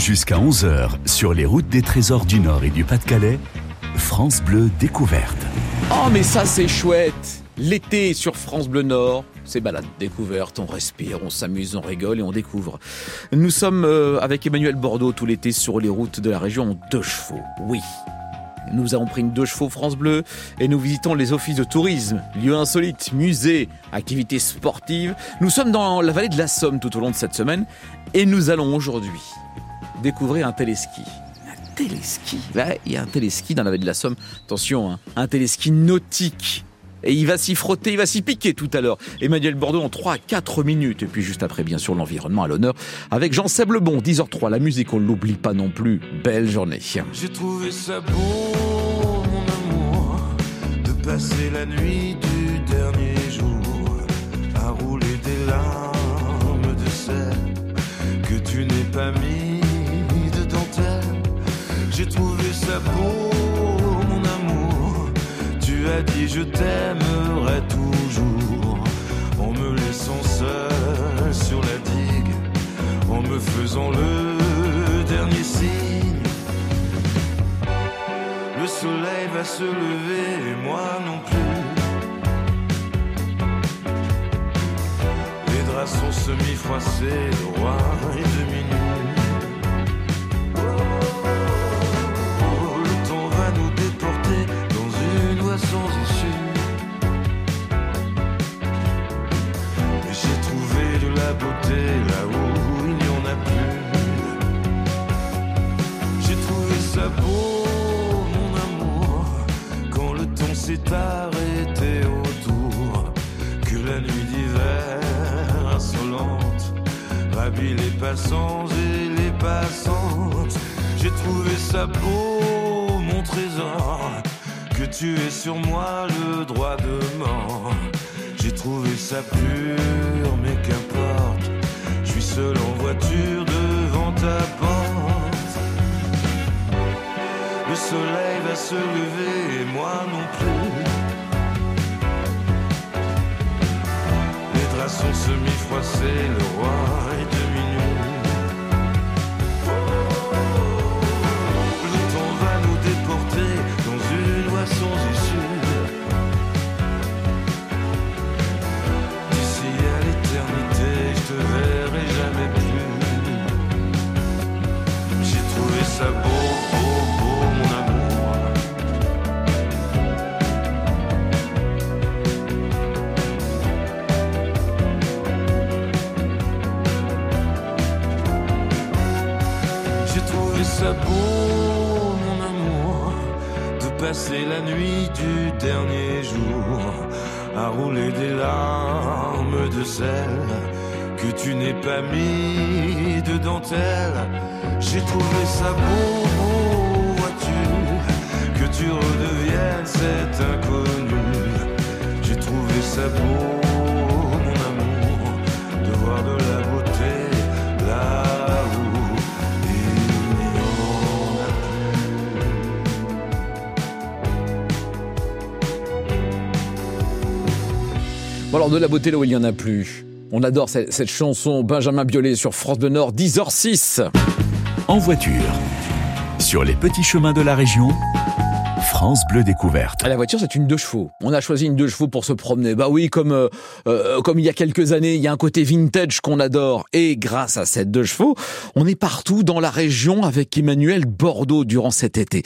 Jusqu'à 11h, sur les routes des trésors du Nord et du Pas-de-Calais, France Bleu découverte. Oh mais ça c'est chouette L'été sur France Bleu Nord, c'est balade découverte, on respire, on s'amuse, on rigole et on découvre. Nous sommes euh, avec Emmanuel Bordeaux tout l'été sur les routes de la région en deux chevaux. Oui, nous avons pris une deux chevaux France Bleu et nous visitons les offices de tourisme, lieux insolites, musées, activités sportives. Nous sommes dans la vallée de la Somme tout au long de cette semaine et nous allons aujourd'hui découvrir un téléski. Un téléski Là, il y a un téléski dans la vallée de la Somme. Attention, hein, un téléski nautique. Et il va s'y frotter, il va s'y piquer tout à l'heure. Emmanuel Bordeaux en 3 à 4 minutes. Et puis juste après, bien sûr, l'environnement à l'honneur. Avec Jean Seblebon, 10h03. La musique, on ne l'oublie pas non plus. Belle journée. J'ai trouvé ça beau, mon amour, de passer la nuit du dernier jour à rouler des larmes de sel que tu n'es pas mis. J'ai trouvé ça beau, mon amour. Tu as dit je t'aimerai toujours en me laissant seul sur la digue, en me faisant le dernier signe. Le soleil va se lever et moi non plus. Les draps sont semi-froissés, droit et demi-nus. Mon amour, quand le temps s'est arrêté autour. Que la nuit d'hiver insolente ravit les passants et les passantes. J'ai trouvé ça beau, mon trésor, que tu aies sur moi le droit de mort. J'ai trouvé ça pur, mais qu'importe. Je suis seul en voiture devant ta porte. Soleil va se lever et moi non plus. Les draps sont semi-froissés, le roi est. Le temps va nous déporter dans une voie sans issue. D'ici à l'éternité, je te verrai jamais plus. J'ai trouvé ça beau, que tu n'es pas mis de dentelle. J'ai trouvé ça beau, vois-tu, que tu redeviennes cet inconnu. J'ai trouvé ça beau, alors de la beauté là où il n'y en a plus. On adore cette, cette chanson Benjamin Biolay sur France Bleu Nord, 10h06. En voiture, sur les petits chemins de la région, France Bleu découverte. La voiture, c'est une deux chevaux. On a choisi une deux chevaux pour se promener. Bah oui, comme euh, euh, comme il y a quelques années, il y a un côté vintage qu'on adore. Et grâce à cette deux chevaux, on est partout dans la région avec Emmanuel Bordeaux durant cet été.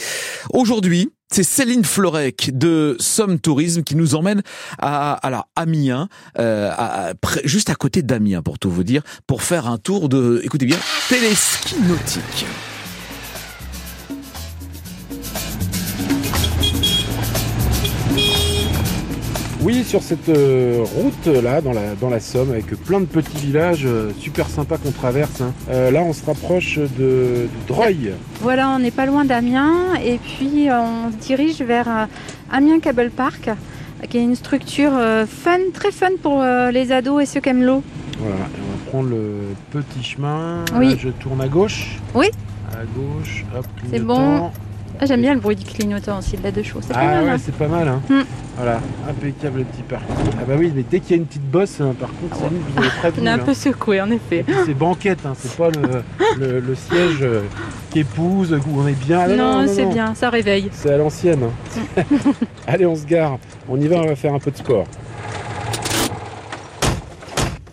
Aujourd'hui, c'est Céline Florec de Somme Tourisme qui nous emmène à, la Amiens, euh, à- juste à côté d'Amiens pour tout vous dire, pour faire un tour de, écoutez bien, téléski nautique. Oui, sur cette euh, route là, dans la, dans la Somme, avec plein de petits villages euh, super sympas qu'on traverse. hein. Euh, là, on se rapproche de, de Dreuil. Voilà, on n'est pas loin d'Amiens et puis euh, on se dirige vers euh, Amiens Cable Park, euh, qui est une structure euh, fun, très fun pour euh, les ados et ceux qui aiment l'eau. Voilà, et on va prendre le petit chemin. Oui. Je tourne à gauche. Oui. À gauche, hop, C'est clignotant. Ah, J'aime bien le bruit du clignotant aussi de la deux chevaux. C'est pas Ah mal. ouais, hein. c'est pas mal. Hein. Mm. Voilà, impeccable le petit parking. Ah bah oui, mais dès qu'il y a une petite bosse, hein, par contre, Céline, vous avez On est un hein. peu secoué en effet. C'est banquette, hein, c'est pas le, le, le siège euh, qu'épouse, où on est bien. Ah non, c'est non. bien, ça réveille. C'est à l'ancienne. hein. Allez, on se gare. On y va, on va faire un peu de sport.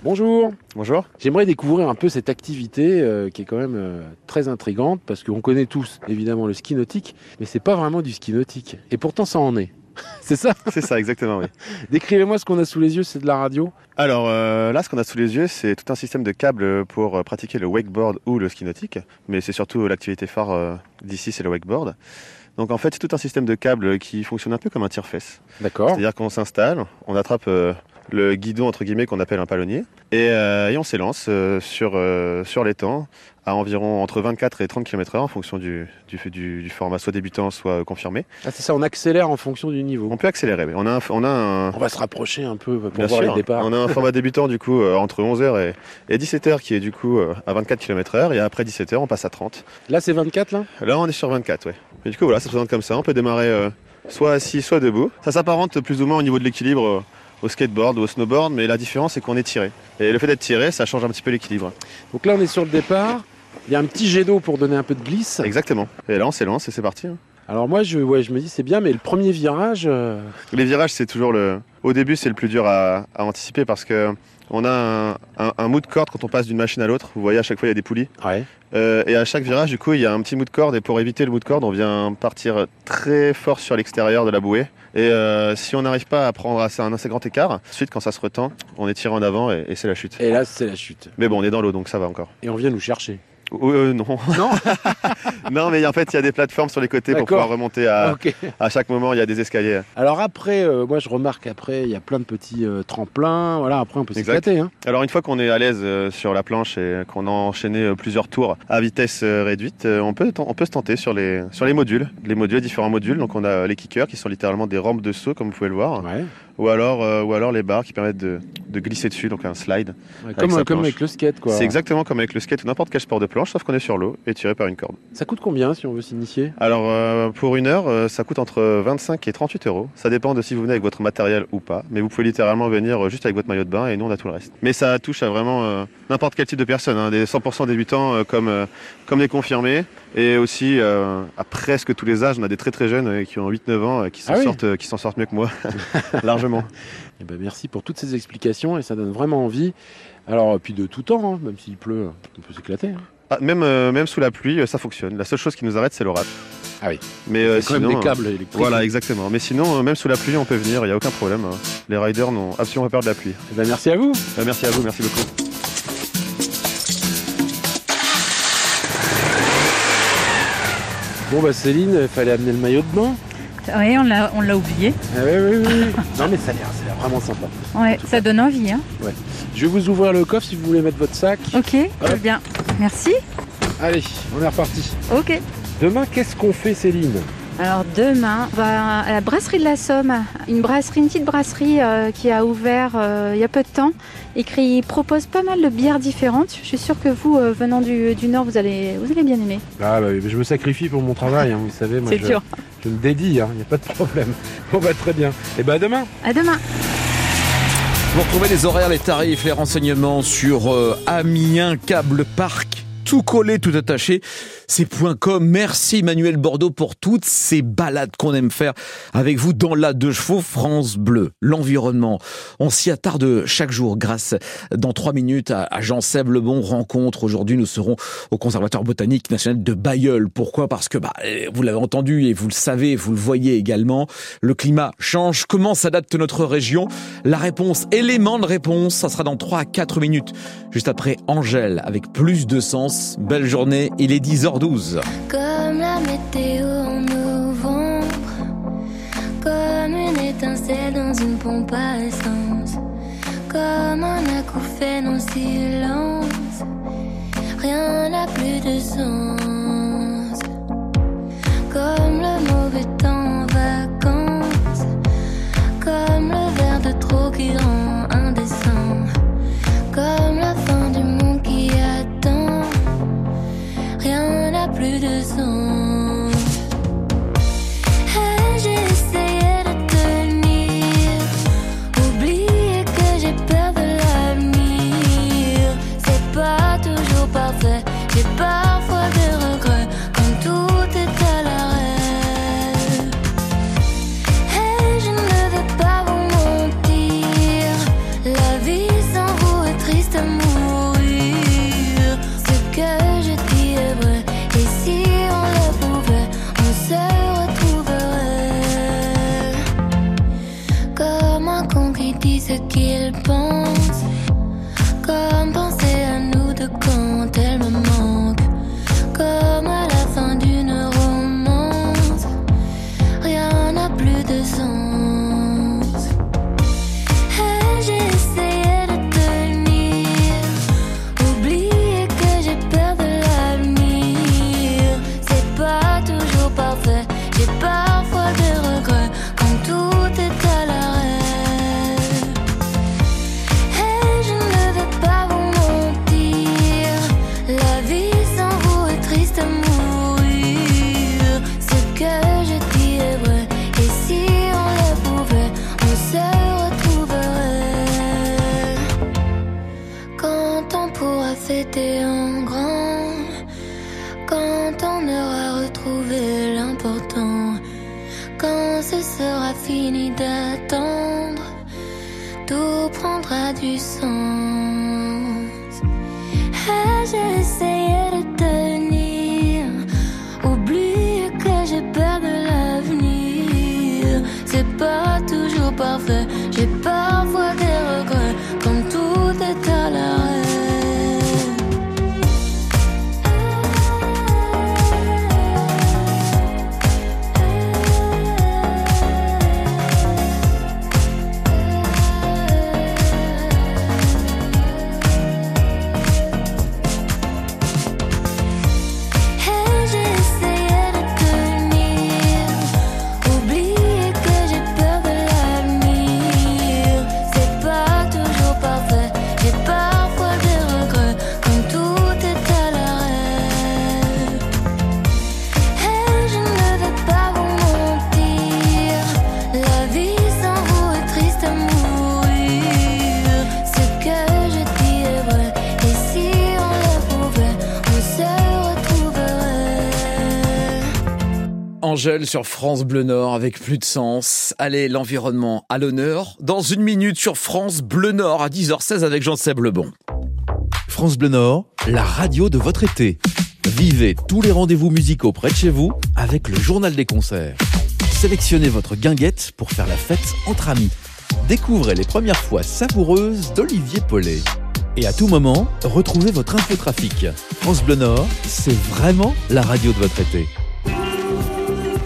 Bonjour. Bonjour. J'aimerais découvrir un peu cette activité euh, qui est quand même euh, très intrigante parce qu'on connaît tous évidemment le ski nautique, mais c'est pas vraiment du ski nautique. Et pourtant ça en est. c'est ça? C'est ça, exactement, oui. Décrivez-moi ce qu'on a sous les yeux, c'est de la radio Alors euh, là, ce qu'on a sous les yeux, c'est tout un système de câbles pour pratiquer le wakeboard ou le ski nautique. Mais c'est surtout l'activité phare d'ici, c'est le wakeboard. Donc en fait, c'est tout un système de câbles qui fonctionne un peu comme un tire-fesse. D'accord. C'est-à-dire qu'on s'installe, on attrape euh, le guidon entre guillemets qu'on appelle un palonnier et, euh, et on s'élance euh, sur, euh, sur l'étang à environ entre 24 et 30 km/h en fonction du, du, du- du format soit débutant soit confirmé. Ah, c'est ça, on accélère en fonction du niveau. On peut accélérer, mais on a un, on a un, On va se rapprocher un peu pour Bien voir sûr. les départs. On a un format débutant du coup euh, entre 11h et, et 17h qui est du coup euh, à 24 km/h et après 17h on passe à 30. Là, c'est 24 là? Là on est sur 24, ouais. Et du coup voilà, ça se présente comme ça. On peut démarrer euh, soit assis, soit debout. Ça s'apparente plus ou moins au niveau de l'équilibre euh, au skateboard ou au snowboard, mais la différence c'est qu'on est tiré. Et le fait d'être tiré, ça change un petit peu l'équilibre. Donc là, on est sur le départ. Il y a un petit jet d'eau pour donner un peu de glisse. Exactement. Et là on s'élance et c'est parti. hein. Alors moi, je, ouais, je me dis c'est bien, mais le premier virage, euh, Les virages, c'est toujours le. Au début, c'est le plus dur à, à anticiper parce que on a un, un, un mou de corde quand on passe d'une machine à l'autre. Vous voyez, à chaque fois, il y a des poulies. ouais. Euh, et à chaque virage, du coup, il y a un petit mou de corde. Et pour éviter le mou de corde, on vient partir très fort sur l'extérieur de la bouée. Et euh, si on n'arrive pas à prendre assez, un assez grand écart, ensuite, quand ça se retend, on est tiré en avant et, et c'est la chute. Et là, c'est la chute. Mais bon, on est dans l'eau, donc ça va encore. Et on vient nous chercher. Euh, non. Non non, mais en fait, il y a des plateformes sur les côtés pour pouvoir remonter à, à chaque moment. Il y a des escaliers. Alors après, euh, moi je remarque après, il y a plein de petits euh, tremplins. Voilà, après on peut s'éclater. Hein. Alors une fois qu'on est à l'aise sur la planche et qu'on a enchaîné plusieurs tours à vitesse réduite, on peut, on peut se tenter sur les, sur les modules, les modules, différents modules. Donc on a les kickers qui sont littéralement des rampes de saut comme vous pouvez le voir, Ouais. Ou alors, euh, ou alors les barres qui permettent de, de glisser dessus, donc un slide. Ouais, comme, sa comme planche. avec le skate quoi. C'est exactement comme avec le skate ou n'importe quel sport de planche, sauf qu'on est sur l'eau et tiré par une corde. Ça coûte combien si on veut s'initier? Alors euh, pour une heure, euh, ça coûte entre 25 et 38 euros. Ça dépend de si vous venez avec votre matériel ou pas. Mais vous pouvez littéralement venir euh, juste avec votre maillot de bain et nous on a tout le reste. Mais ça touche à vraiment euh, n'importe quel type de personne, hein, des 100% débutants euh, comme, euh, comme des confirmés. Et aussi euh, à presque tous les âges, on a des très très jeunes euh, qui ont 8-9 ans euh, qui s'en Ah oui. sortent, euh, qui s'en sortent mieux que moi, largement. Eh ben, Merci pour toutes ces explications et ça donne vraiment envie. Alors, puis de tout temps, hein, même s'il pleut, on peut s'éclater. hein. Ah, même, même sous la pluie, ça fonctionne. La seule chose qui nous arrête, c'est l'orage. Ah oui. Mais euh, quand même sinon, des câbles électriques. Voilà, exactement. Mais sinon, euh, même sous la pluie, on peut venir, il n'y a aucun problème. hein. Les riders n'ont absolument pas peur de la pluie. Eh ben, merci à vous. Euh, merci à vous, merci beaucoup. Bon bah Céline, il fallait amener le maillot de bain. Oui, on l'a, on l'a oublié. Ah oui, oui, oui. non mais ça a l'air, ça a l'air vraiment sympa. Ouais, ça donne envie. Hein. Je vais vous ouvrir le coffre si vous voulez mettre votre sac. Ok, très bien. Merci. Allez, on est reparti. Ok. Demain, qu'est-ce qu'on fait Céline? Alors demain, on va à la brasserie de la Somme, une brasserie, une petite brasserie euh, qui a ouvert euh, il y a peu de temps et qui propose pas mal de bières différentes. Je suis sûre que vous, euh, venant du, du Nord, vous allez, vous allez bien aimer. Ah bah oui, mais je me sacrifie pour mon travail, hein, vous savez. Moi, C'est je, sûr. je me dédie, il n'y a pas de problème. Bon bah très bien. Et bah à demain. À demain. Vous retrouvez les horaires, les tarifs, les renseignements sur euh, Amiens Câble Parc. Tout collé, tout attaché. C'est .com. Merci Manuel Bordeaux pour toutes ces balades qu'on aime faire avec vous dans la deux chevaux France Bleu. L'environnement. On s'y attarde chaque jour grâce dans trois minutes à, à Jean-Seb Lebon rencontre. Aujourd'hui, nous serons au Conservatoire botanique national de Bayeul. Pourquoi? Parce que, bah, vous l'avez entendu et vous le savez, vous le voyez également. Le climat change. Comment s'adapte notre région? La réponse, élément de réponse, ça sera dans 3 à 4 minutes. Juste après Angèle avec plus de sens. Belle journée. Il est 10h12. Comme la météo en novembre, comme une étincelle dans une pompe à essence, comme un acouphène en silence, rien n'a plus de sens. Angèle sur France Bleu Nord avec plus de sens. Allez, l'environnement à l'honneur. Dans une minute sur France Bleu Nord à 10h16 avec Jean-Seb Lebon. France Bleu Nord, la radio de votre été. Vivez tous les rendez-vous musicaux près de chez vous avec le journal des concerts. Sélectionnez votre guinguette pour faire la fête entre amis. Découvrez les premières fois savoureuses d'Olivier Paulet. Et à tout moment, retrouvez votre infotrafic. France Bleu Nord, c'est vraiment la radio de votre été.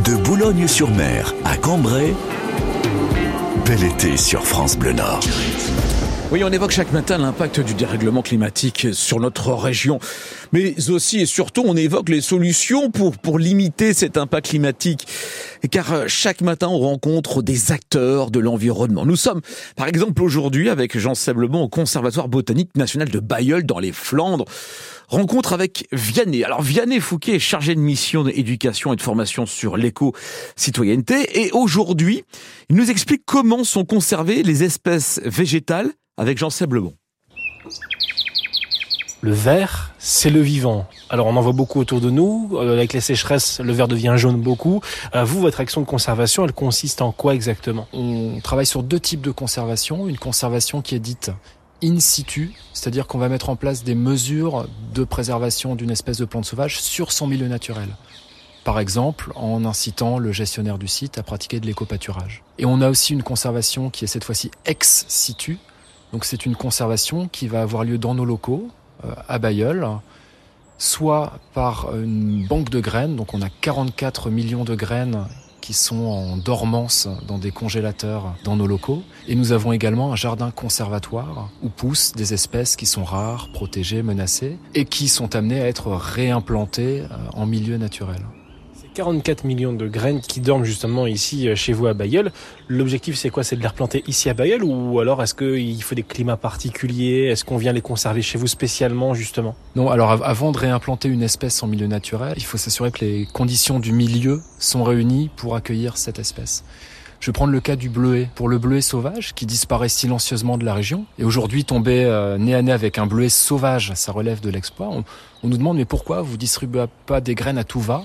De Boulogne-sur-Mer à Cambrai, bel été sur France Bleu Nord. Oui, on évoque chaque matin l'impact du dérèglement climatique sur notre région. Mais aussi et surtout, on évoque les solutions pour, pour limiter cet impact climatique. Car chaque matin, on rencontre des acteurs de l'environnement. Nous sommes, par exemple, aujourd'hui avec Jean Seblemont au Conservatoire botanique national de Bayeul dans les Flandres. Rencontre avec Vianney. Alors Vianney Fouquet est chargé de mission d'éducation et de formation sur l'éco-citoyenneté. Et aujourd'hui, il nous explique comment sont conservées les espèces végétales avec Jean Seblemont. Le vert, c'est le vivant. Alors on en voit beaucoup autour de nous. Euh, avec les sécheresses, le vert devient jaune beaucoup. Euh, vous, votre action de conservation, elle consiste en quoi exactement? On travaille sur deux types de conservation. Une conservation qui est dite in situ, c'est-à-dire qu'on va mettre en place des mesures de préservation d'une espèce de plante sauvage sur son milieu naturel. Par exemple, en incitant le gestionnaire du site à pratiquer de l'éco-pâturage. Et on a aussi une conservation qui est cette fois-ci ex situ. Donc c'est une conservation qui va avoir lieu dans nos locaux, euh, à Bayeul, soit par une banque de graines. Donc on a 44 millions de graines qui sont en dormance dans des congélateurs dans nos locaux. Et nous avons également un jardin conservatoire où poussent des espèces qui sont rares, protégées, menacées et qui sont amenées à être réimplantées euh, en milieu naturel. C'est 44 millions de graines qui dorment justement ici euh, chez vous à Bayeul. L'objectif c'est quoi? C'est de les replanter ici à Bayeul ou alors est-ce qu'il faut des climats particuliers? Est-ce qu'on vient les conserver chez vous spécialement justement? Non, alors av- avant de réimplanter une espèce en milieu naturel, il faut s'assurer que les conditions du milieu sont réunies pour accueillir cette espèce. Je vais prendre le cas du bleuet. Pour le bleuet sauvage, qui disparaît silencieusement de la région, et aujourd'hui tomber euh, nez à nez avec un bleuet sauvage, ça relève de l'exploit, on, on nous demande mais pourquoi vous distribuez pas des graines à tout va?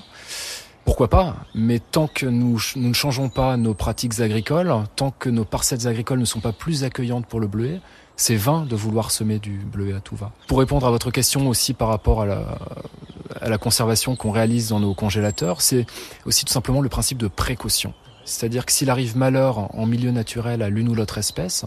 Pourquoi pas Mais tant que nous, ne changeons pas nos pratiques agricoles, tant que nos parcelles agricoles ne sont pas plus accueillantes pour le bleuet, c'est vain de vouloir semer du bleuet à tout va. Pour répondre à votre question aussi par rapport à la conservation qu'on réalise dans nos congélateurs, c'est aussi tout simplement le principe de précaution. C'est-à-dire que s'il arrive malheur en milieu naturel à l'une ou l'autre espèce,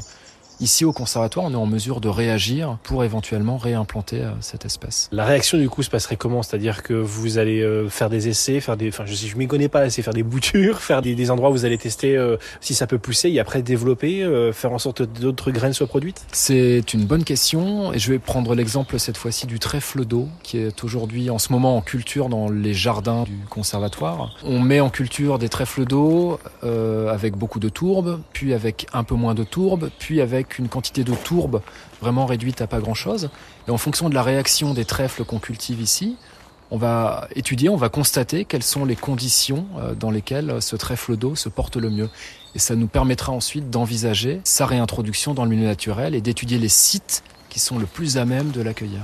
Ici, au conservatoire, on est en mesure de réagir pour éventuellement réimplanter euh, cette espèce. La réaction du coup se passerait comment? C'est-à-dire que vous allez euh, faire des essais, faire des, enfin je sais, je m'y connais pas assez, faire des boutures, faire des, des endroits où vous allez tester euh, si ça peut pousser et après développer, euh, faire en sorte que d'autres graines soient produites? C'est une bonne question et je vais prendre l'exemple cette fois-ci du trèfle d'eau qui est aujourd'hui en ce moment en culture dans les jardins du conservatoire. On met en culture des trèfles d'eau euh, avec beaucoup de tourbe, puis avec un peu moins de tourbe, puis avec une quantité de tourbe vraiment réduite à pas grand-chose. Et en fonction de la réaction des trèfles qu'on cultive ici, on va étudier, on va constater quelles sont les conditions euh, dans lesquelles ce trèfle d'eau se porte le mieux. Et ça nous permettra ensuite d'envisager sa réintroduction dans le milieu naturel et d'étudier les sites qui sont le plus à même de l'accueillir.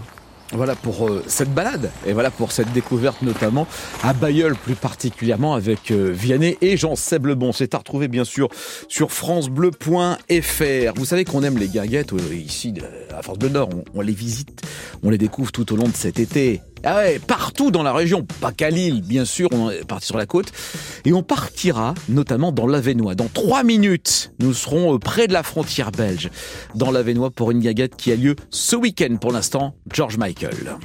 Voilà pour euh, cette balade et voilà pour cette découverte notamment à Bayeul plus particulièrement avec euh, Vianney et Jean Seblebon. C'est à retrouver bien sûr sur francebleu.fr. Vous savez qu'on aime les guinguettes euh, ici à France Bleu Nord. On, on les visite, on les découvre tout au long de cet été. Ah ouais, partout dans la région, pas qu'à Lille, bien sûr, on est parti sur la côte. Et on partira notamment dans l'Avenois. Dans trois minutes, nous serons euh, près de la frontière belge, dans l'Avenois pour une gaguette qui a lieu ce week-end pour l'instant, George Michael.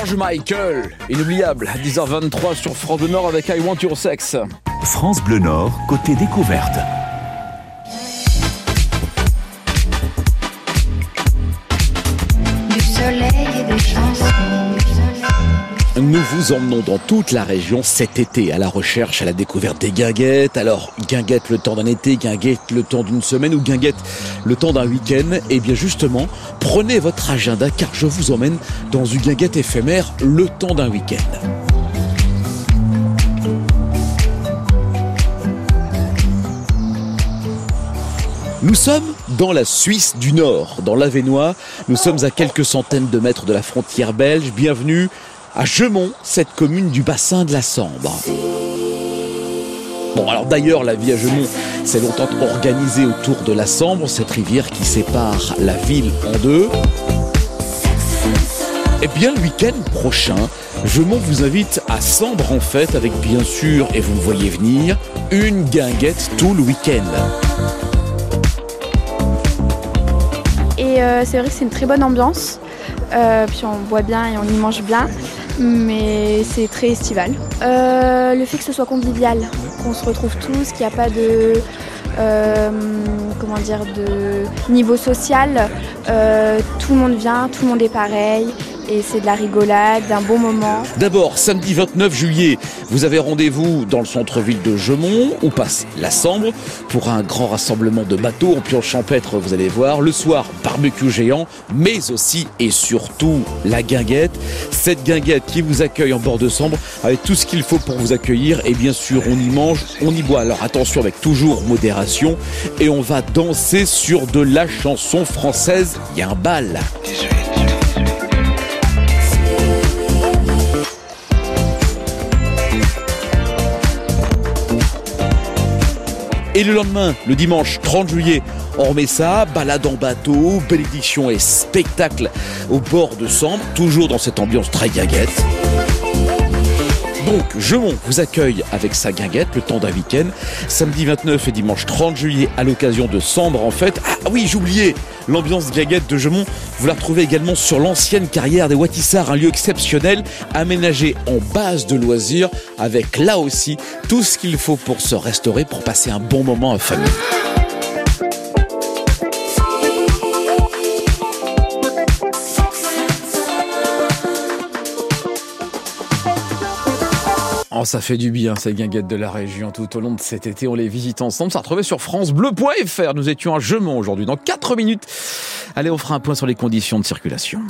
George Michael, inoubliable, à 10h23 sur France Bleu Nord avec I Want Your Sex. France Bleu Nord, côté découverte. Vous emmenons dans toute la région cet été à la recherche, à la découverte des guinguettes. Alors, guinguette le temps d'un été, guinguette le temps d'une semaine ou guinguette le temps d'un week-end. Et bien justement, prenez votre agenda car je vous emmène dans une guinguette éphémère le temps d'un week-end. Nous sommes dans la Suisse du Nord, dans l'Avenois. Nous sommes à quelques centaines de mètres de la frontière belge. Bienvenue à Gemont, cette commune du bassin de la Sambre. Bon, alors d'ailleurs, la vie à Gemont s'est longtemps organisée autour de la Sambre, cette rivière qui sépare la ville en deux. Eh bien, le week-end prochain, Gemont vous invite à Sambre en fête avec bien sûr, et vous me voyez venir, une guinguette tout le week-end. Et euh, c'est vrai que c'est une très bonne ambiance. Euh, puis on boit bien et on y mange bien. Mais c'est très estival. Euh, le fait que ce soit convivial, qu'on se retrouve tous, qu'il n'y a pas de. euh, comment dire, de niveau social. Euh, tout le monde vient, tout le monde est pareil. Et c'est de la rigolade, d'un bon moment. D'abord, samedi 29 juillet, vous avez rendez-vous dans le centre-ville de Gemont, où passe la Sambre, pour un grand rassemblement de bateaux en pioche champêtre, vous allez voir. Le soir, barbecue géant, mais aussi et surtout la guinguette. Cette guinguette qui vous accueille en bord de Sambre, avec tout ce qu'il faut pour vous accueillir. Et bien sûr, on y mange, on y boit. Alors attention avec toujours modération. Et on va danser sur de la chanson française. Il y a un bal. Et le lendemain, le dimanche 30 juillet, on remet ça, balade en bateau, bénédiction et spectacle au bord de Sambre, toujours dans cette ambiance très guinguette. Donc, Gemont vous accueille avec sa guinguette le temps d'un week-end, samedi 29 et dimanche 30 juillet à l'occasion de Sambre en fait. Ah oui, j'oubliais, l'ambiance guinguette de Gemont, vous la retrouvez également sur l'ancienne carrière des Watissards, un lieu exceptionnel aménagé en base de loisirs avec là aussi tout ce qu'il faut pour se restaurer, pour passer un bon moment en famille. Oh, ça fait du bien, ces guinguettes de la région. Tout au long de cet été, on les visite ensemble. Ça retrouvé sur FranceBleu.fr. Nous étions à Gemont aujourd'hui. Dans 4 minutes, allez, on fera un point sur les conditions de circulation.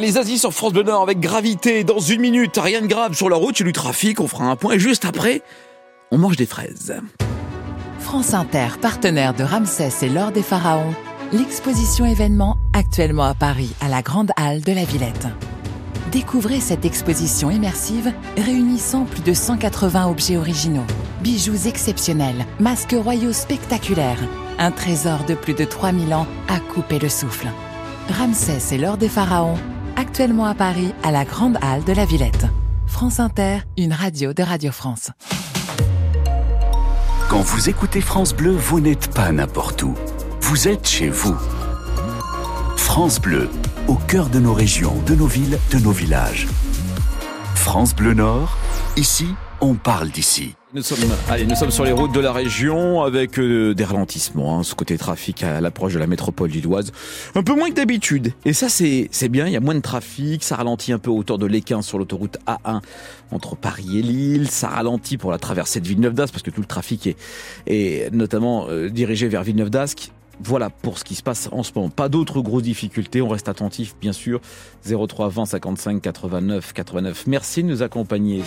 Les Asies sur France Bleu Nord avec gravité dans une minute. Rien de grave sur la route, il y du trafic, on fera un point. Et juste après, on mange des fraises. France Inter, partenaire de Ramsès et l'Or des Pharaons, l'exposition événement actuellement à Paris, à la Grande Halle de la Villette. Découvrez cette exposition immersive réunissant plus de 180 objets originaux, bijoux exceptionnels, masques royaux spectaculaires, un trésor de plus de 3000 ans à couper le souffle. Ramsès et l'Or des Pharaons, actuellement à Paris, à la Grande Halle de la Villette. France Inter, une radio de Radio France. Quand vous écoutez France Bleu, vous n'êtes pas n'importe où. Vous êtes chez vous. France Bleu, au cœur de nos régions, de nos villes, de nos villages. France Bleu Nord, ici, on parle d'ici. Nous sommes, allez, nous sommes sur les routes de la région avec euh, des ralentissements, hein, ce côté trafic à l'approche de la métropole lilloise. Un peu moins que d'habitude. Et ça, c'est, c'est bien, il y a moins de trafic, ça ralentit un peu autour de l'Équin sur l'autoroute A1 entre Paris et Lille, ça ralentit pour la traversée de Villeneuve d'Ascq parce que tout le trafic est, notamment euh, dirigé vers Villeneuve d'Ascq. Voilà pour ce qui se passe en ce moment. Pas d'autres grosses difficultés. On reste attentif, bien sûr. 03 20 55 89 89. Merci de nous accompagner.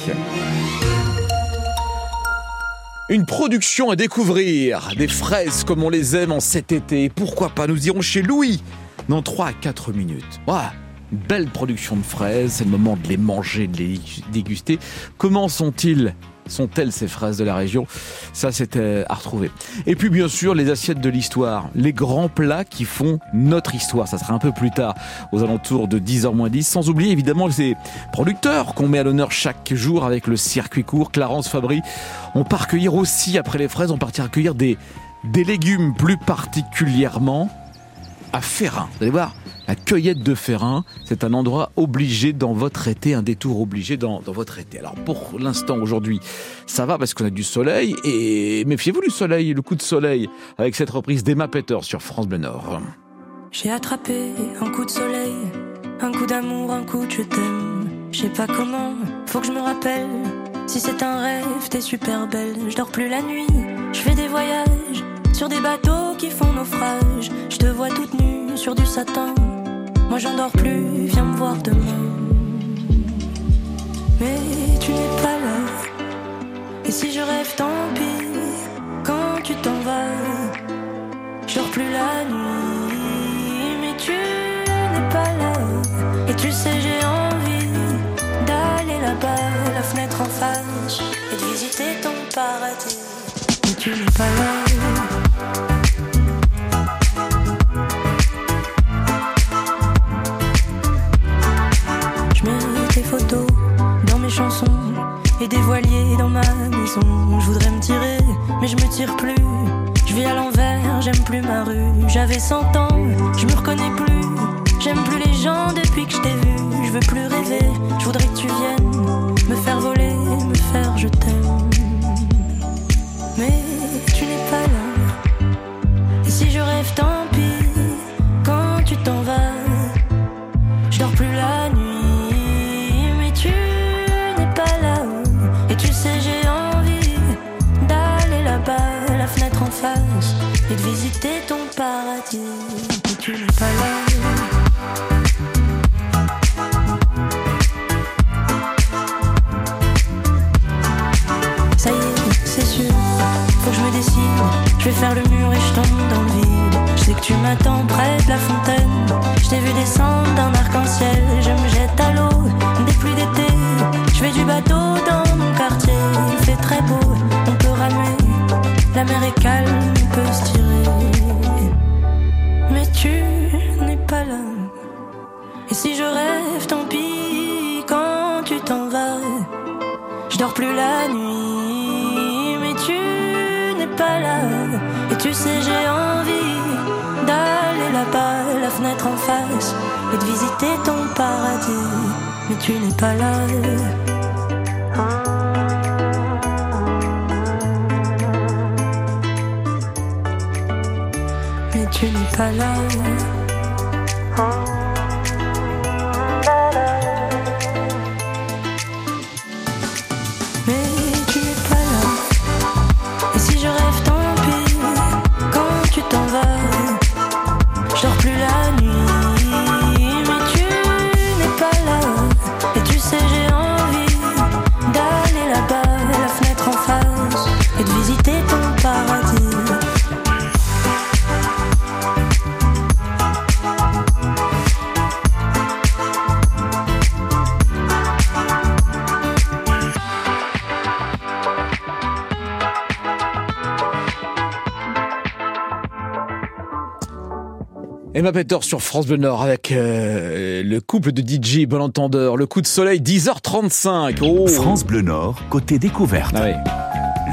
Une production à découvrir, des fraises comme on les aime en cet été. Pourquoi pas Nous irons chez Louis dans 3 à 4 minutes. Voilà, belle production de fraises, c'est le moment de les manger, de les déguster. Comment sont-ils sont-elles ces fraises de la région? Ça, c'était à retrouver. Et puis, bien sûr, les assiettes de l'histoire, les grands plats qui font notre histoire. Ça sera un peu plus tard, aux alentours de 10h moins 10. Sans oublier, évidemment, ces producteurs qu'on met à l'honneur chaque jour avec le circuit court. Clarence Fabry. On part recueillir aussi, après les fraises, on partit recueillir des, des légumes plus particulièrement à Ferrin. Vous allez voir, la cueillette de Ferrin, c'est un endroit obligé dans votre été, un détour obligé dans, votre été. Alors pour l'instant, aujourd'hui, ça va parce qu'on a du soleil et méfiez-vous du soleil, le coup de soleil, avec cette reprise d'Emma Peter sur France Bleu Nord. J'ai attrapé un coup de soleil, un coup d'amour, un coup de je t'aime. Je sais pas comment, faut que je me rappelle. Si c'est un rêve, t'es super belle. Je dors plus la nuit, je fais des voyages sur des bateaux qui font naufrage. Je te vois toute nue sur du satin. Moi j'en dors plus, viens me voir demain. Mais tu n'es pas là. Et si je rêve, tant pis. Quand tu t'en vas, je plus la nuit. Mais tu n'es pas là. Et tu sais, j'ai envie d'aller là-bas, la fenêtre en face, et de visiter ton paradis. Mais tu n'es pas là. Et des voiliers dans ma maison. Je voudrais me tirer, mais je me tire plus. Je vis à l'envers, j'aime plus ma rue. J'avais 100 ans, je me reconnais plus. J'aime plus les gens depuis que je t'ai vu. Je veux plus rêver, je voudrais que tu viennes me faire voler, me faire je t'aime. Et de visiter ton paradis. Mais tu n'es pas là. Ça y est, c'est sûr, faut que je me décide. Je vais faire le mur et je tombe dans le vide. Je sais que tu m'attends près de la fontaine. Je t'ai vu descendre d'un arc-en-ciel. Je me jette à l'eau des pluies d'été. Je fais du bateau dans mon quartier. Il fait très beau, on peut ramer. La mer est calme, peut se tirer. Mais tu n'es pas là. Et si je rêve, tant pis quand tu t'en vas. Je dors plus la nuit, mais tu n'es pas là. Et tu sais, j'ai envie d'aller là-bas, la fenêtre en face, et de visiter ton paradis. Mais tu n'es pas là. Tu Peter sur France Bleu Nord avec euh, le couple de DJ Bon Entendeur, le coup de soleil 10h35. Oh. France Bleu Nord, côté découverte. Ah oui.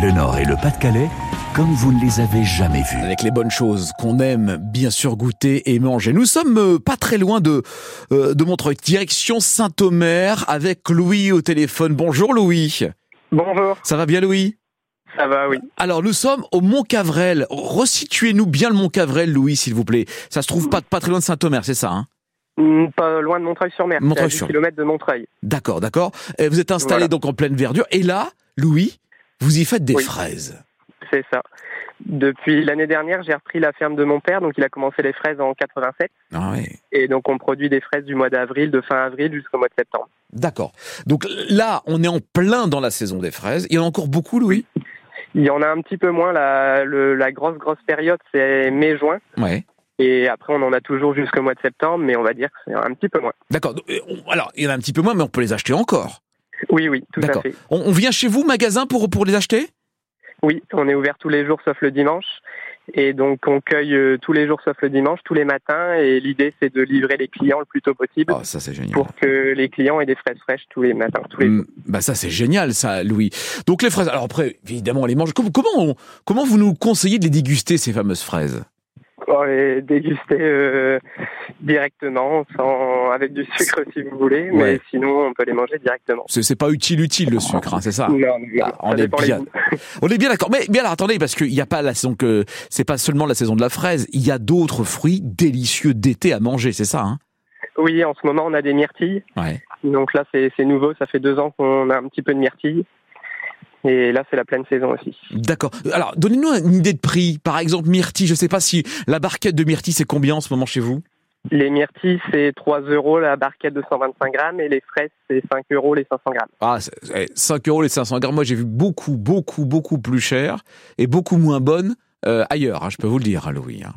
Le Nord et le Pas-de-Calais, comme vous ne les avez jamais vus. Avec les bonnes choses qu'on aime bien sûr goûter et manger. Nous sommes euh, pas très loin de, euh, de Montreuil, direction Saint-Omer avec Louis au téléphone. Bonjour Louis. Bonjour. Ça va bien Louis? Ça va, oui. Alors nous sommes au Mont Cavrel. Resituez-nous bien le Mont Cavrel, Louis, s'il vous plaît. Ça se trouve pas, pas très loin de Saint-Omer, c'est ça hein Hmm, Pas loin de Montreuil-sur-Mer. Montreuil-sur- km de Montreuil. D'accord, d'accord. Vous êtes installé Voilà. donc en pleine verdure. Et là, Louis, vous y faites des Oui. fraises. C'est ça. Depuis l'année dernière, j'ai repris la ferme de mon père, donc il a commencé les fraises en 87. Ah oui. Et donc on produit des fraises du mois d'avril, de fin avril jusqu'au mois de septembre. D'accord. Donc là, on est en plein dans la saison des fraises. Il y en a encore beaucoup, Louis? Il y en a un petit peu moins. La, le- la grosse, grosse période, c'est mai-juin. Ouais. Et après, on en a toujours jusqu'au mois de septembre, mais on va dire c'est un petit peu moins. D'accord. Euh, Alors, il y en a un petit peu moins, mais on peut les acheter encore. Oui, oui, tout à fait. On, on vient chez vous, magasin, pour, pour les acheter? Oui, on est ouvert tous les jours sauf le dimanche. Et donc on cueille euh, tous les jours sauf le dimanche, tous les matins. Et l'idée c'est de livrer les clients le plus tôt possible Oh, ça c'est génial. pour que les clients aient des fraises fraîches tous les matins, tous les Mm, Bah ça c'est génial ça Louis. Donc les fraises alors après évidemment on les mange comment comment on- comment vous nous conseillez de les déguster ces fameuses fraises? On les déguster euh, directement, sans, avec du sucre si vous voulez, mais Ouais. sinon on peut les manger directement. C'est pas utile utile le sucre hein, c'est ça Non, non, non, Ah, on est bien on est bien d'accord mais bien alors attendez parce qu'il n'y a pas la saison que c'est pas seulement la saison de la fraise il y a d'autres fruits délicieux d'été à manger c'est ça hein? Oui, en ce moment on a des myrtilles. Ouais. Donc là c'est nouveau, ça fait deux ans qu'on a un petit peu de myrtilles. Et là c'est la pleine saison aussi. D'accord. Alors, donnez-nous une idée de prix. Par exemple, myrtille, je sais pas si la barquette de myrtille, c'est combien en ce moment chez vous? Les myrtilles c'est 3 euros la barquette de 125 grammes et les fraises c'est 5 euros les 500 grammes. Ah, c'est- c'est 5 euros les 500 grammes. Moi, j'ai vu beaucoup, beaucoup, beaucoup plus cher et beaucoup moins bonne euh, ailleurs, hein, je peux vous le dire, Louis. hein.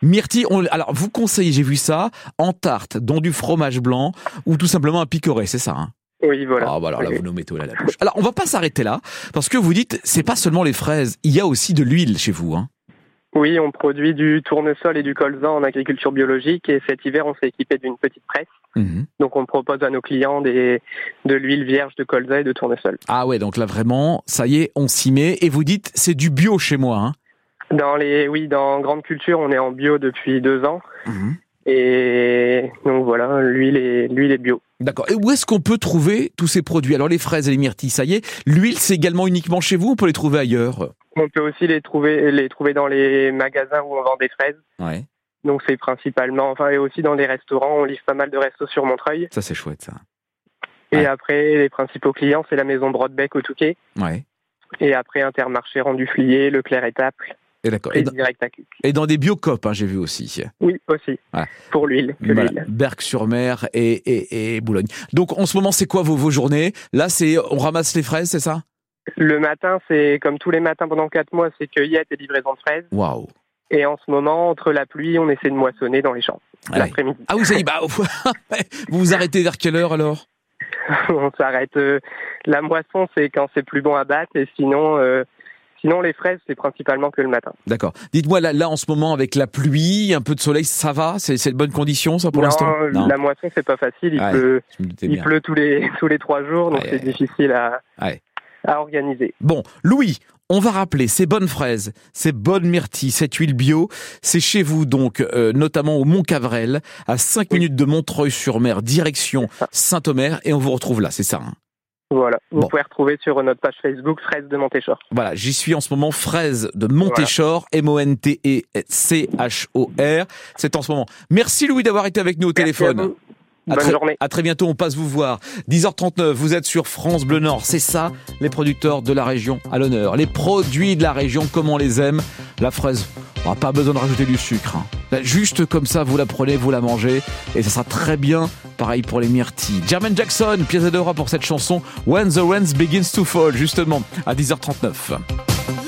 Myrtille, on- alors, vous conseillez, j'ai vu ça, en tarte, dans du fromage blanc ou tout simplement un picoré, c'est ça hein? Oui, voilà. Ah, bah alors là, Oui. vous nous mettez au la bouche. Alors, on va pas s'arrêter là, parce que vous dites, c'est pas seulement les fraises, il y a aussi de l'huile chez vous. Hein. Oui, on produit du tournesol et du colza en agriculture biologique et cet hiver on s'est équipé d'une petite presse. Mhm. Donc on propose à nos clients des, de l'huile vierge de colza et de tournesol. Ah ouais, donc là, vraiment, ça y est, on s'y met. Et vous dites, c'est du bio chez moi. Hein. Dans les, oui, dans grande culture, on est en bio depuis deux ans. Mhm. Et donc voilà, l'huile est, l'huile est bio. D'accord. Et où est-ce qu'on peut trouver tous ces produits? Alors les fraises et les myrtilles, ça y est. L'huile, c'est également uniquement chez vous? On peut les trouver ailleurs? On peut aussi les trouver, les trouver dans les magasins où on vend des fraises. Ouais. Donc c'est principalement, enfin et aussi dans les restaurants. On livre pas mal de restos sur Montreuil. Ça c'est chouette ça. Et après, les principaux clients, c'est la maison Broadbeck au Touquet. Ouais. Et après, Intermarché rendu Flier, Leclerc et Taple. Et d'accord. Et, dans- direct à Cuc. et dans des biocopes, hein, j'ai vu aussi. Oui, aussi. Voilà. Pour l'huile, Voilà. Berck-sur-Mer et, et, et Boulogne. Donc en ce moment, c'est quoi vos, vos journées? Là, c'est on ramasse les fraises, c'est ça? Le matin, c'est comme tous les matins pendant quatre mois, c'est cueillette et livraison de fraises. Waouh. Et en ce moment, entre la pluie, on essaie de moissonner dans les champs. Ah. L'après-midi. Ah oui, ça y est. Bah, vous vous arrêtez vers quelle heure alors? On s'arrête. euh, la moisson, c'est quand c'est plus bon à battre. Et sinon, euh, sinon les fraises, c'est principalement que le matin. D'accord. Dites-moi là, là en ce moment avec la pluie, un peu de soleil, ça va? C'est c'est de bonnes conditions ça pour non, l'instant? La moisson, c'est pas facile. Il Ouais, pleut, il pleut tous les tous les trois jours, donc c'est difficile à, Ouais. à organiser. Bon, Louis, on va rappeler ces bonnes fraises, ces bonnes myrtilles, cette huile bio, c'est chez vous donc, euh, notamment au Mont Cavrel, à 5 minutes de Montreuil-sur-Mer, direction Saint-Omer, et on vous retrouve là, c'est ça hein Voilà. Vous Bon. pouvez retrouver sur notre page Facebook Fraises de Montéchor. Voilà, j'y suis en ce moment, fraise de Montéchor, M-O-N-T-E-C-H-O-R, c'est en ce moment. Merci Louis d'avoir été avec nous au Merci à téléphone. vous. À Bonne très, journée. à très bientôt, on passe vous voir. 10h39, vous êtes sur France Bleu Nord. C'est ça, les producteurs de la région à l'honneur. Les produits de la région, comme on les aime. La fraise, on pas besoin de rajouter du sucre. hein. Juste comme ça, vous la prenez, vous la mangez. Et ça sera très bien. Pareil pour les myrtilles. Jermaine Jackson, pièce d'Ora pour cette chanson When the Rain Begins to Fall, justement, à 10h39.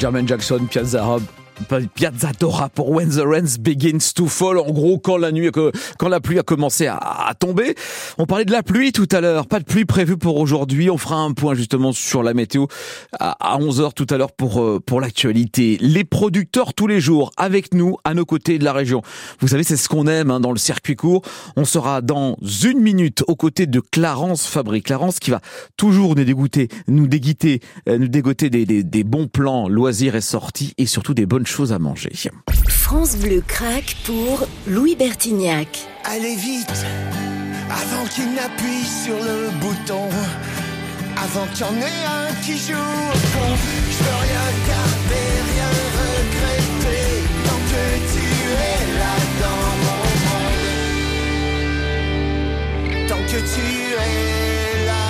Jermaine Jackson, Piazza Piazza Dora pour When the Rain Begins to Fall. En gros, quand la nuit, quand la pluie a commencé à, tomber. On parlait de la pluie tout à l'heure. Pas de pluie prévue pour aujourd'hui. On fera un point justement sur la météo à 11h tout à l'heure pour, euh, pour l'actualité. Les producteurs tous les jours avec nous, à nos côtés de la région. Vous savez, c'est ce qu'on aime hein, dans le circuit court. On sera dans une minute aux côtés de Clarence Fabry. Clarence qui va toujours nous dégoûter, nous déguiter, euh, nous dégoter des, des, des bons plans, loisirs et sorties et surtout des bonnes choses à manger. France Bleu craque pour Louis Bertignac. Allez vite, avant qu'il n'appuie sur le bouton, avant qu'il y en ait un qui joue au fond. Je veux rien garder, rien regretter, tant que tu es là dans mon monde. Tant que tu es là.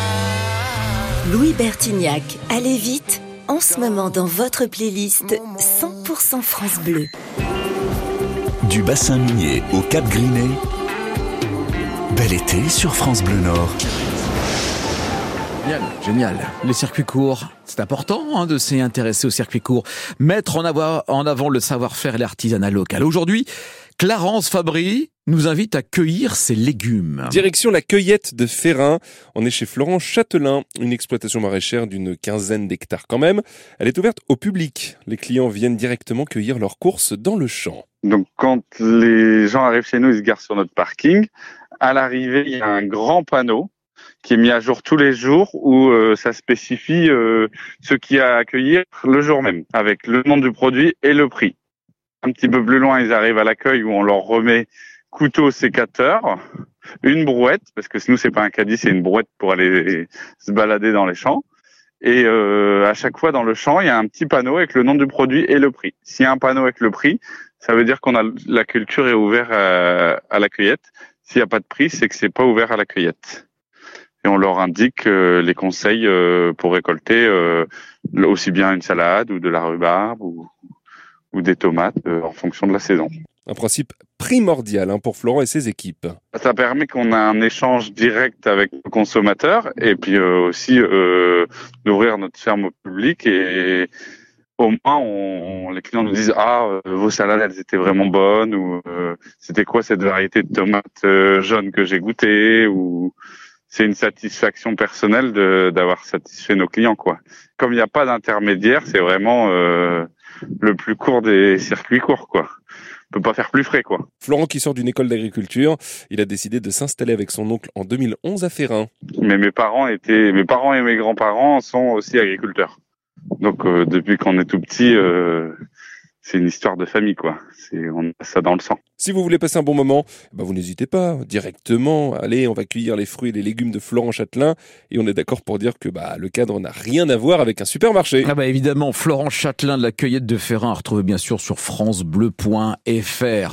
Louis Bertignac, allez vite en ce moment dans votre playlist 100% France Bleu. Du bassin minier au Cap Grinet, bel été sur France Bleu Nord. Génial, génial. Les circuits courts, c'est important hein, de s'y intéresser aux circuits courts. Mettre en avant, en avant le savoir-faire et l'artisanat local. Aujourd'hui, Clarence Fabry nous invite à cueillir ses légumes. Direction la cueillette de Ferrin. On est chez Florent Châtelain, une exploitation maraîchère d'une quinzaine d'hectares quand même. Elle est ouverte au public. Les clients viennent directement cueillir leurs courses dans le champ. Donc quand les gens arrivent chez nous, ils se garent sur notre parking. À l'arrivée, il y a un grand panneau qui est mis à jour tous les jours où euh, ça spécifie euh, ce qu'il y a à accueillir le jour même, avec le nom du produit et le prix. Un petit peu plus loin, ils arrivent à l'accueil où on leur remet couteau sécateur, une brouette, parce que nous c'est pas un caddie, c'est une brouette pour aller se balader dans les champs. Et euh, à chaque fois dans le champ, il y a un petit panneau avec le nom du produit et le prix. S'il y a un panneau avec le prix, ça veut dire qu'on a la culture est ouverte à, à la cueillette. S'il n'y a pas de prix, c'est que c'est pas ouvert à la cueillette. Et on leur indique euh, les conseils euh, pour récolter euh, aussi bien une salade ou de la rhubarbe ou, ou des tomates euh, en fonction de la saison. Un principe primordial hein, pour Florent et ses équipes. Ça permet qu'on ait un échange direct avec le consommateur et puis euh, aussi euh, d'ouvrir notre ferme au public et au moins on, les clients nous disent ah euh, vos salades elles étaient vraiment bonnes ou euh, c'était quoi cette variété de tomates euh, jaunes que j'ai goûté ou c'est une satisfaction personnelle de d'avoir satisfait nos clients quoi. Comme il n'y a pas d'intermédiaire, c'est vraiment le plus court des circuits courts quoi peut pas faire plus frais, quoi. Florent, qui sort d'une école d'agriculture, il a décidé de s'installer avec son oncle en 2011 à Ferrin. Mais mes parents étaient, mes parents et mes grands-parents sont aussi agriculteurs. Donc euh, depuis qu'on est tout petit, euh, c'est une histoire de famille, quoi. C'est on a ça dans le sang. Si vous voulez passer un bon moment, bah vous n'hésitez pas directement. Allez, on va cueillir les fruits et les légumes de Florent Châtelain et on est d'accord pour dire que bah le cadre n'a rien à voir avec un supermarché. Ah bah évidemment, Florent Châtelain de la cueillette de Ferrin, à retrouver bien sûr sur francebleu.fr.